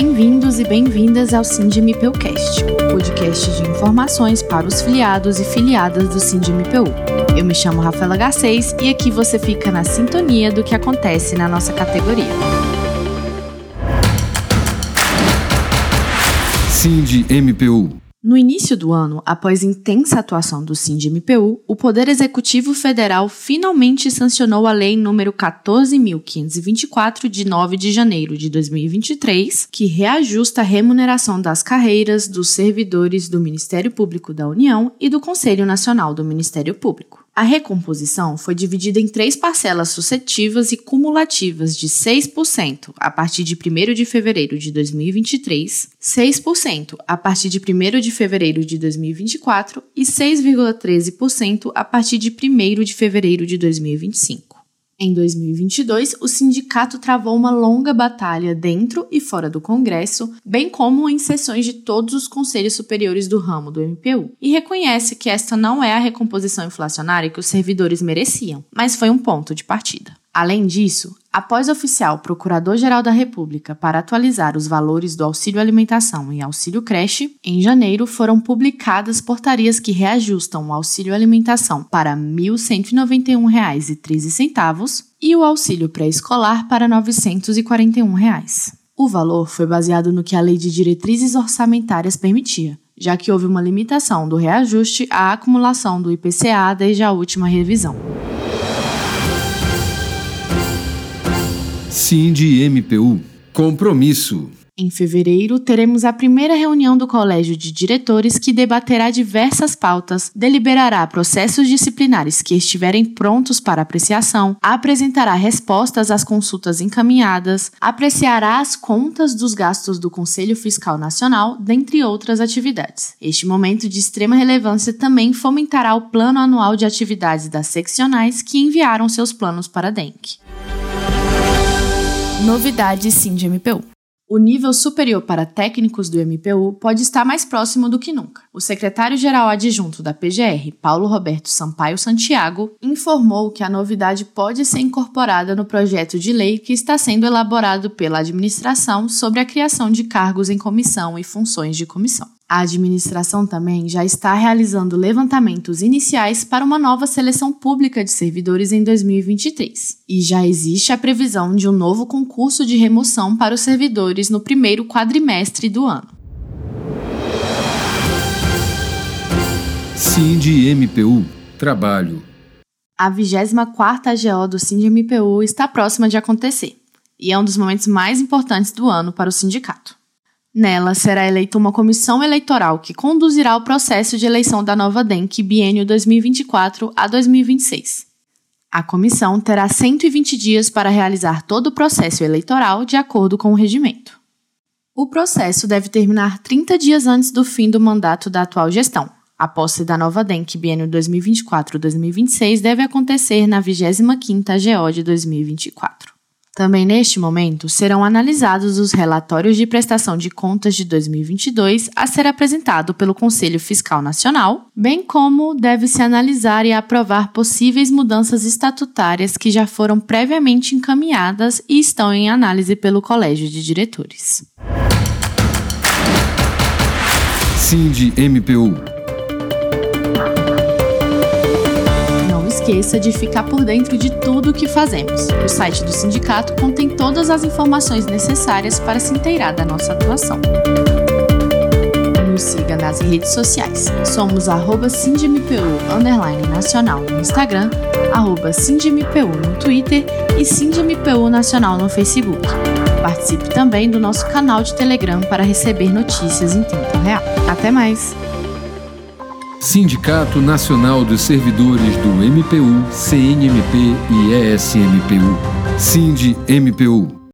Bem-vindos e bem-vindas ao SindMPUcast, podcast de informações para os filiados e filiadas do SindMPU. Eu me chamo Rafaela Garcês e aqui você fica na sintonia do que acontece na nossa categoria. SindMPU no início do ano, após intensa atuação do SINDMPU, o Poder Executivo Federal finalmente sancionou a Lei nº 14.524, de 9 de janeiro de 2023, que reajusta a remuneração das carreiras dos servidores do Ministério Público da União e do Conselho Nacional do Ministério Público. A recomposição foi dividida em três parcelas sucessivas e cumulativas de 6% a partir de 1 de fevereiro de 2023, 6% a partir de 1 de fevereiro de 2024 e 6,13% a partir de 1 de fevereiro de 2025. Em 2022, o sindicato travou uma longa batalha dentro e fora do Congresso, bem como em sessões de todos os conselhos superiores do ramo do MPU, e reconhece que esta não é a recomposição inflacionária que os servidores mereciam, mas foi um ponto de partida. Além disso, após oficial Procurador-Geral da República para atualizar os valores do auxílio alimentação e auxílio creche, em janeiro foram publicadas portarias que reajustam o auxílio alimentação para R$ 1.191,13 e o auxílio pré-escolar para 941 reais. O valor foi baseado no que a Lei de Diretrizes Orçamentárias permitia, já que houve uma limitação do reajuste à acumulação do IPCA desde a última revisão. MPU. Compromisso. Em fevereiro, teremos a primeira reunião do Colégio de Diretores que debaterá diversas pautas, deliberará processos disciplinares que estiverem prontos para apreciação, apresentará respostas às consultas encaminhadas, apreciará as contas dos gastos do Conselho Fiscal Nacional, dentre outras atividades. Este momento de extrema relevância também fomentará o plano anual de atividades das seccionais que enviaram seus planos para a DENC. Novidades Sim de MPU. O nível superior para técnicos do MPU pode estar mais próximo do que nunca. O secretário-geral adjunto da PGR, Paulo Roberto Sampaio Santiago, informou que a novidade pode ser incorporada no projeto de lei que está sendo elaborado pela administração sobre a criação de cargos em comissão e funções de comissão. A administração também já está realizando levantamentos iniciais para uma nova seleção pública de servidores em 2023. E já existe a previsão de um novo concurso de remoção para os servidores no primeiro quadrimestre do ano. MPU Trabalho A 24ª AGO do MPU está próxima de acontecer, e é um dos momentos mais importantes do ano para o sindicato. Nela será eleita uma comissão eleitoral que conduzirá o processo de eleição da nova DENC biênio 2024 a 2026. A comissão terá 120 dias para realizar todo o processo eleitoral de acordo com o regimento. O processo deve terminar 30 dias antes do fim do mandato da atual gestão. A posse da nova DENC biênio 2024-2026 deve acontecer na 25ª AGO de 2024. Também neste momento serão analisados os relatórios de prestação de contas de 2022 a ser apresentado pelo Conselho Fiscal Nacional, bem como deve-se analisar e aprovar possíveis mudanças estatutárias que já foram previamente encaminhadas e estão em análise pelo Colégio de Diretores. Cindy MPU esqueça de ficar por dentro de tudo o que fazemos. O site do sindicato contém todas as informações necessárias para se inteirar da nossa atuação. Nos siga nas redes sociais. Somos arroba underline nacional no Instagram, arroba no Twitter e SindMPU Nacional no Facebook. Participe também do nosso canal de Telegram para receber notícias em tempo real. Até mais! Sindicato Nacional dos Servidores do MPU, CNMP e ESMPU. Sind MPU.